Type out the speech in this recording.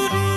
oh you